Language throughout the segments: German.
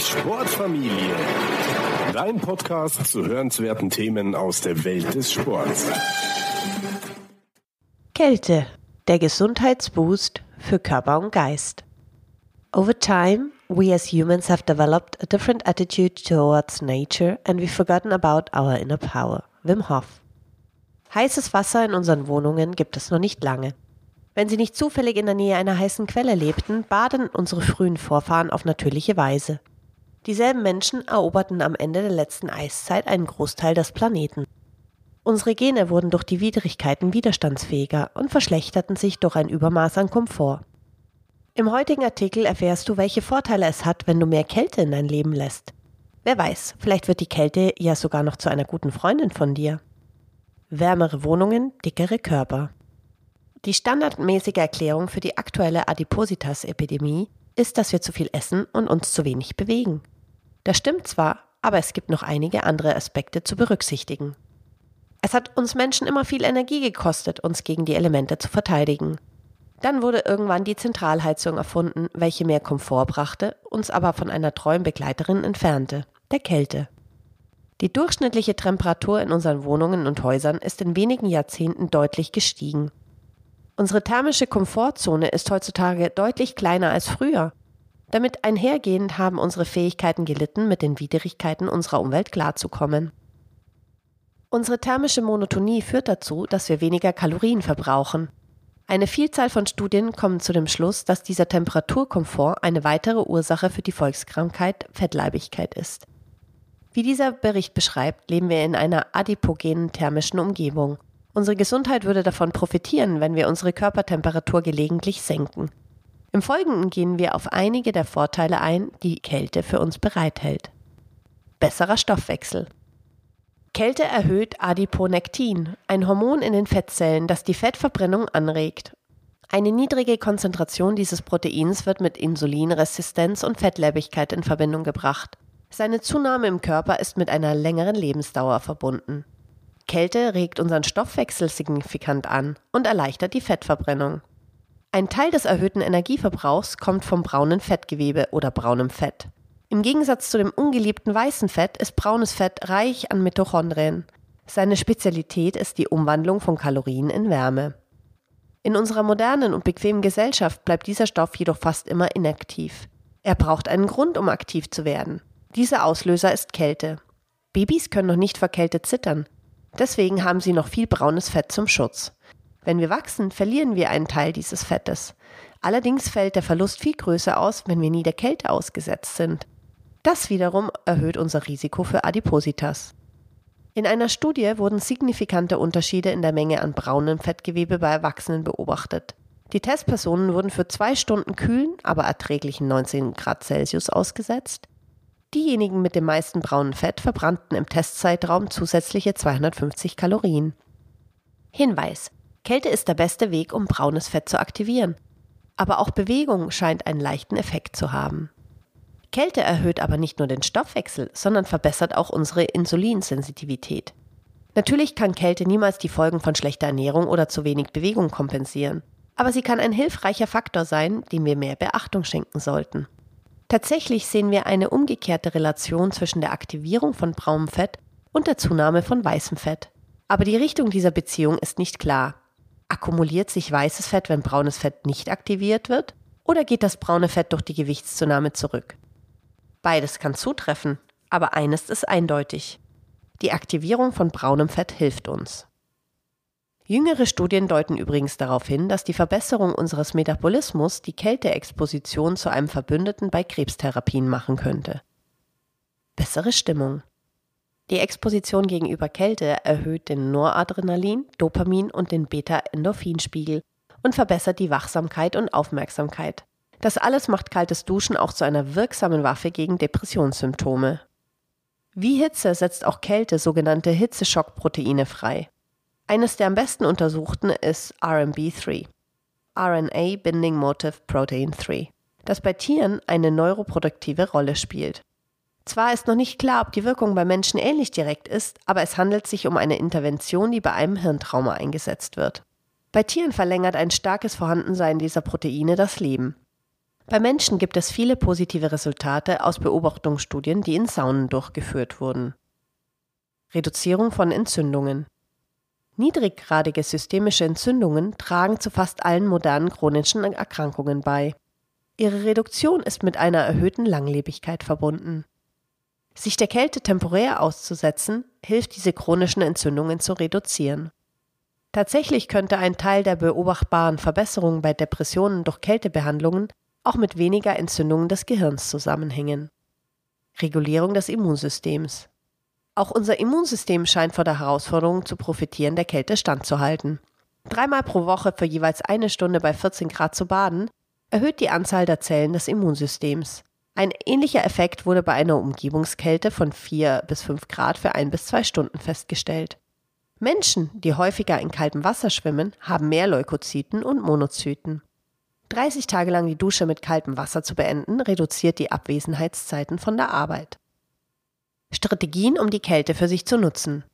Sportfamilie. Dein Podcast zu hörenswerten Themen aus der Welt des Sports. Kälte, der Gesundheitsboost für Körper und Geist. Over time, we as humans have developed a different attitude towards nature and we've forgotten about our inner power. Wim Hof. Heißes Wasser in unseren Wohnungen gibt es noch nicht lange. Wenn sie nicht zufällig in der Nähe einer heißen Quelle lebten, baden unsere frühen Vorfahren auf natürliche Weise. Dieselben Menschen eroberten am Ende der letzten Eiszeit einen Großteil des Planeten. Unsere Gene wurden durch die Widrigkeiten widerstandsfähiger und verschlechterten sich durch ein Übermaß an Komfort. Im heutigen Artikel erfährst du, welche Vorteile es hat, wenn du mehr Kälte in dein Leben lässt. Wer weiß, vielleicht wird die Kälte ja sogar noch zu einer guten Freundin von dir. Wärmere Wohnungen, dickere Körper. Die standardmäßige Erklärung für die aktuelle Adipositas-Epidemie ist, dass wir zu viel essen und uns zu wenig bewegen. Das stimmt zwar, aber es gibt noch einige andere Aspekte zu berücksichtigen. Es hat uns Menschen immer viel Energie gekostet, uns gegen die Elemente zu verteidigen. Dann wurde irgendwann die Zentralheizung erfunden, welche mehr Komfort brachte, uns aber von einer treuen Begleiterin entfernte, der Kälte. Die durchschnittliche Temperatur in unseren Wohnungen und Häusern ist in wenigen Jahrzehnten deutlich gestiegen. Unsere thermische Komfortzone ist heutzutage deutlich kleiner als früher. Damit einhergehend haben unsere Fähigkeiten gelitten, mit den Widrigkeiten unserer Umwelt klarzukommen. Unsere thermische Monotonie führt dazu, dass wir weniger Kalorien verbrauchen. Eine Vielzahl von Studien kommen zu dem Schluss, dass dieser Temperaturkomfort eine weitere Ursache für die Volkskrankheit Fettleibigkeit ist. Wie dieser Bericht beschreibt, leben wir in einer adipogenen thermischen Umgebung. Unsere Gesundheit würde davon profitieren, wenn wir unsere Körpertemperatur gelegentlich senken. Im Folgenden gehen wir auf einige der Vorteile ein, die Kälte für uns bereithält. Besserer Stoffwechsel. Kälte erhöht Adiponektin, ein Hormon in den Fettzellen, das die Fettverbrennung anregt. Eine niedrige Konzentration dieses Proteins wird mit Insulinresistenz und Fettleibigkeit in Verbindung gebracht. Seine Zunahme im Körper ist mit einer längeren Lebensdauer verbunden. Kälte regt unseren Stoffwechsel signifikant an und erleichtert die Fettverbrennung. Ein Teil des erhöhten Energieverbrauchs kommt vom braunen Fettgewebe oder braunem Fett. Im Gegensatz zu dem ungeliebten weißen Fett ist braunes Fett reich an Mitochondrien. Seine Spezialität ist die Umwandlung von Kalorien in Wärme. In unserer modernen und bequemen Gesellschaft bleibt dieser Stoff jedoch fast immer inaktiv. Er braucht einen Grund, um aktiv zu werden. Dieser Auslöser ist Kälte. Babys können noch nicht vor Kälte zittern. Deswegen haben sie noch viel braunes Fett zum Schutz. Wenn wir wachsen, verlieren wir einen Teil dieses Fettes. Allerdings fällt der Verlust viel größer aus, wenn wir nie der Kälte ausgesetzt sind. Das wiederum erhöht unser Risiko für Adipositas. In einer Studie wurden signifikante Unterschiede in der Menge an braunem Fettgewebe bei Erwachsenen beobachtet. Die Testpersonen wurden für zwei Stunden kühlen, aber erträglichen 19 Grad Celsius ausgesetzt. Diejenigen mit dem meisten braunen Fett verbrannten im Testzeitraum zusätzliche 250 Kalorien. Hinweis: Kälte ist der beste Weg, um braunes Fett zu aktivieren. Aber auch Bewegung scheint einen leichten Effekt zu haben. Kälte erhöht aber nicht nur den Stoffwechsel, sondern verbessert auch unsere Insulinsensitivität. Natürlich kann Kälte niemals die Folgen von schlechter Ernährung oder zu wenig Bewegung kompensieren, aber sie kann ein hilfreicher Faktor sein, dem wir mehr Beachtung schenken sollten. Tatsächlich sehen wir eine umgekehrte Relation zwischen der Aktivierung von braunem Fett und der Zunahme von weißem Fett. Aber die Richtung dieser Beziehung ist nicht klar. Akkumuliert sich weißes Fett, wenn braunes Fett nicht aktiviert wird? Oder geht das braune Fett durch die Gewichtszunahme zurück? Beides kann zutreffen, aber eines ist eindeutig. Die Aktivierung von braunem Fett hilft uns. Jüngere Studien deuten übrigens darauf hin, dass die Verbesserung unseres Metabolismus die Kälteexposition zu einem Verbündeten bei Krebstherapien machen könnte. Bessere Stimmung. Die Exposition gegenüber Kälte erhöht den Noradrenalin, Dopamin und den Beta-Endorphinspiegel und verbessert die Wachsamkeit und Aufmerksamkeit. Das alles macht kaltes Duschen auch zu einer wirksamen Waffe gegen Depressionssymptome. Wie Hitze setzt auch Kälte sogenannte Hitzeschockproteine frei. Eines der am besten untersuchten ist RMB3, RNA Binding Motive Protein 3, das bei Tieren eine neuroproduktive Rolle spielt. Zwar ist noch nicht klar, ob die Wirkung bei Menschen ähnlich direkt ist, aber es handelt sich um eine Intervention, die bei einem Hirntrauma eingesetzt wird. Bei Tieren verlängert ein starkes Vorhandensein dieser Proteine das Leben. Bei Menschen gibt es viele positive Resultate aus Beobachtungsstudien, die in Saunen durchgeführt wurden. Reduzierung von Entzündungen. Niedriggradige systemische Entzündungen tragen zu fast allen modernen chronischen Erkrankungen bei. Ihre Reduktion ist mit einer erhöhten Langlebigkeit verbunden. Sich der Kälte temporär auszusetzen, hilft diese chronischen Entzündungen zu reduzieren. Tatsächlich könnte ein Teil der beobachtbaren Verbesserungen bei Depressionen durch Kältebehandlungen auch mit weniger Entzündungen des Gehirns zusammenhängen. Regulierung des Immunsystems. Auch unser Immunsystem scheint vor der Herausforderung zu profitieren, der Kälte standzuhalten. Dreimal pro Woche für jeweils eine Stunde bei 14 Grad zu baden, erhöht die Anzahl der Zellen des Immunsystems. Ein ähnlicher Effekt wurde bei einer Umgebungskälte von 4 bis 5 Grad für ein bis zwei Stunden festgestellt. Menschen, die häufiger in kaltem Wasser schwimmen, haben mehr Leukozyten und Monozyten. 30 Tage lang die Dusche mit kaltem Wasser zu beenden, reduziert die Abwesenheitszeiten von der Arbeit. Strategien, um die Kälte für sich zu nutzen.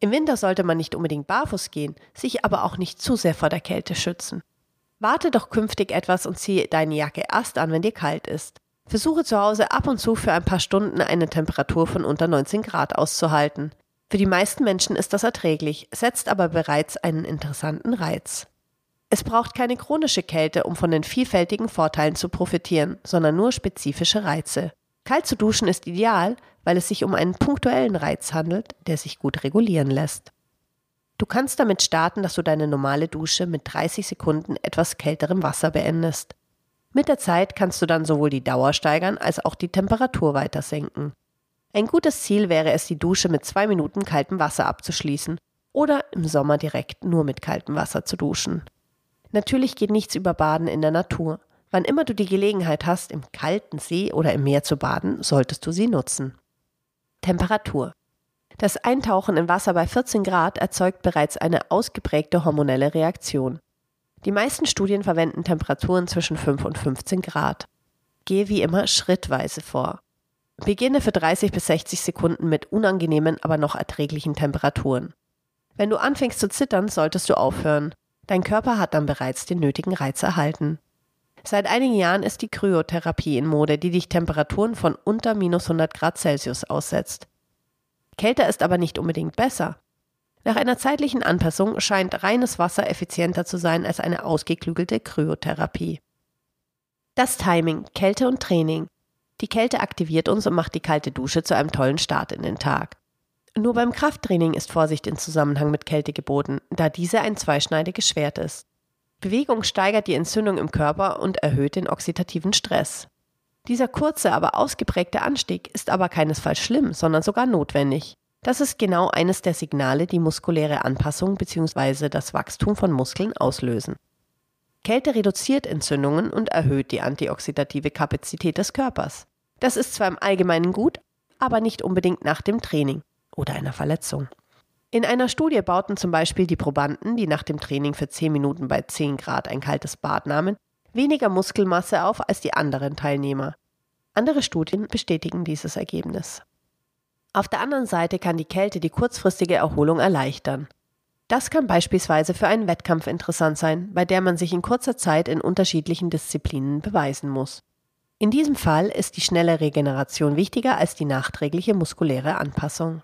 Im Winter sollte man nicht unbedingt barfuß gehen, sich aber auch nicht zu sehr vor der Kälte schützen. Warte doch künftig etwas und ziehe deine Jacke erst an, wenn dir kalt ist. Versuche zu Hause ab und zu für ein paar Stunden eine Temperatur von unter 19 Grad auszuhalten. Für die meisten Menschen ist das erträglich, setzt aber bereits einen interessanten Reiz. Es braucht keine chronische Kälte, um von den vielfältigen Vorteilen zu profitieren, sondern nur spezifische Reize. Kalt zu duschen ist ideal, weil es sich um einen punktuellen Reiz handelt, der sich gut regulieren lässt. Du kannst damit starten, dass du deine normale Dusche mit 30 Sekunden etwas kälterem Wasser beendest. Mit der Zeit kannst du dann sowohl die Dauer steigern als auch die Temperatur weiter senken. Ein gutes Ziel wäre es, die Dusche mit zwei Minuten kaltem Wasser abzuschließen oder im Sommer direkt nur mit kaltem Wasser zu duschen. Natürlich geht nichts über Baden in der Natur. Wann immer du die Gelegenheit hast, im kalten See oder im Meer zu baden, solltest du sie nutzen. Temperatur. Das Eintauchen in Wasser bei 14 Grad erzeugt bereits eine ausgeprägte hormonelle Reaktion. Die meisten Studien verwenden Temperaturen zwischen 5 und 15 Grad. Gehe wie immer schrittweise vor. Beginne für 30 bis 60 Sekunden mit unangenehmen, aber noch erträglichen Temperaturen. Wenn du anfängst zu zittern, solltest du aufhören. Dein Körper hat dann bereits den nötigen Reiz erhalten. Seit einigen Jahren ist die Kryotherapie in Mode, die dich Temperaturen von unter minus 100 Grad Celsius aussetzt. Kälter ist aber nicht unbedingt besser. Nach einer zeitlichen Anpassung scheint reines Wasser effizienter zu sein als eine ausgeklügelte Kryotherapie. Das Timing, Kälte und Training. Die Kälte aktiviert uns und macht die kalte Dusche zu einem tollen Start in den Tag. Nur beim Krafttraining ist Vorsicht in Zusammenhang mit Kälte geboten, da diese ein zweischneidiges Schwert ist. Bewegung steigert die Entzündung im Körper und erhöht den oxidativen Stress. Dieser kurze, aber ausgeprägte Anstieg ist aber keinesfalls schlimm, sondern sogar notwendig. Das ist genau eines der Signale, die muskuläre Anpassung bzw. das Wachstum von Muskeln auslösen. Kälte reduziert Entzündungen und erhöht die antioxidative Kapazität des Körpers. Das ist zwar im Allgemeinen gut, aber nicht unbedingt nach dem Training oder einer Verletzung. In einer Studie bauten zum Beispiel die Probanden, die nach dem Training für 10 Minuten bei 10 Grad ein kaltes Bad nahmen, weniger Muskelmasse auf als die anderen Teilnehmer. Andere Studien bestätigen dieses Ergebnis. Auf der anderen Seite kann die Kälte die kurzfristige Erholung erleichtern. Das kann beispielsweise für einen Wettkampf interessant sein, bei der man sich in kurzer Zeit in unterschiedlichen Disziplinen beweisen muss. In diesem Fall ist die schnelle Regeneration wichtiger als die nachträgliche muskuläre Anpassung.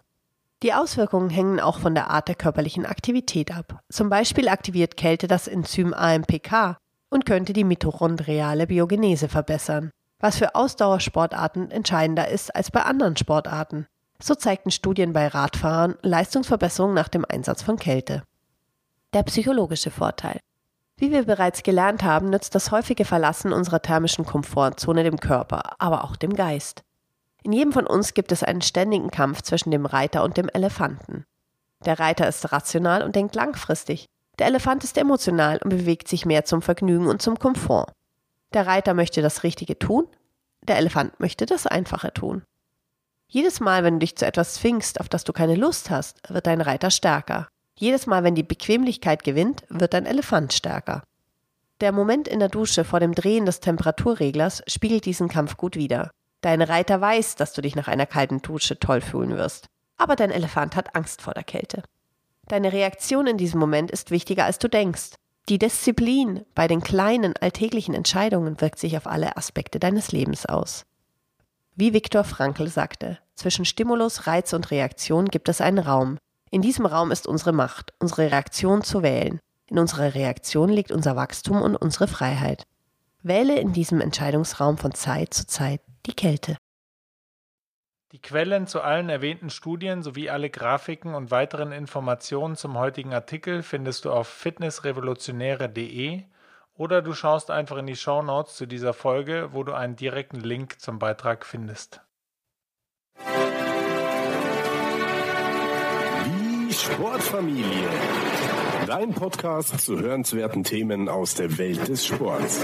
Die Auswirkungen hängen auch von der Art der körperlichen Aktivität ab. Zum Beispiel aktiviert Kälte das Enzym AMPK und könnte die mitochondriale Biogenese verbessern, was für Ausdauersportarten entscheidender ist als bei anderen Sportarten. So zeigten Studien bei Radfahrern Leistungsverbesserungen nach dem Einsatz von Kälte. Der psychologische Vorteil. Wie wir bereits gelernt haben, nützt das häufige Verlassen unserer thermischen Komfortzone dem Körper, aber auch dem Geist. In jedem von uns gibt es einen ständigen Kampf zwischen dem Reiter und dem Elefanten. Der Reiter ist rational und denkt langfristig. Der Elefant ist emotional und bewegt sich mehr zum Vergnügen und zum Komfort. Der Reiter möchte das Richtige tun, der Elefant möchte das Einfache tun. Jedes Mal, wenn du dich zu etwas zwingst, auf das du keine Lust hast, wird dein Reiter stärker. Jedes Mal, wenn die Bequemlichkeit gewinnt, wird dein Elefant stärker. Der Moment in der Dusche vor dem Drehen des Temperaturreglers spiegelt diesen Kampf gut wider. Dein Reiter weiß, dass du dich nach einer kalten Dusche toll fühlen wirst. Aber dein Elefant hat Angst vor der Kälte. Deine Reaktion in diesem Moment ist wichtiger, als du denkst. Die Disziplin bei den kleinen alltäglichen Entscheidungen wirkt sich auf alle Aspekte deines Lebens aus. Wie Viktor Frankl sagte, zwischen Stimulus, Reiz und Reaktion gibt es einen Raum. In diesem Raum ist unsere Macht, unsere Reaktion zu wählen. In unserer Reaktion liegt unser Wachstum und unsere Freiheit. Wähle in diesem Entscheidungsraum von Zeit zu Zeit die Kälte. Die Quellen zu allen erwähnten Studien sowie alle Grafiken und weiteren Informationen zum heutigen Artikel findest du auf fitnessrevolutionäre.de oder du schaust einfach in die Show Notes zu dieser Folge, wo du einen direkten Link zum Beitrag findest. Die Sportfamilie. Dein Podcast zu hörenswerten Themen aus der Welt des Sports.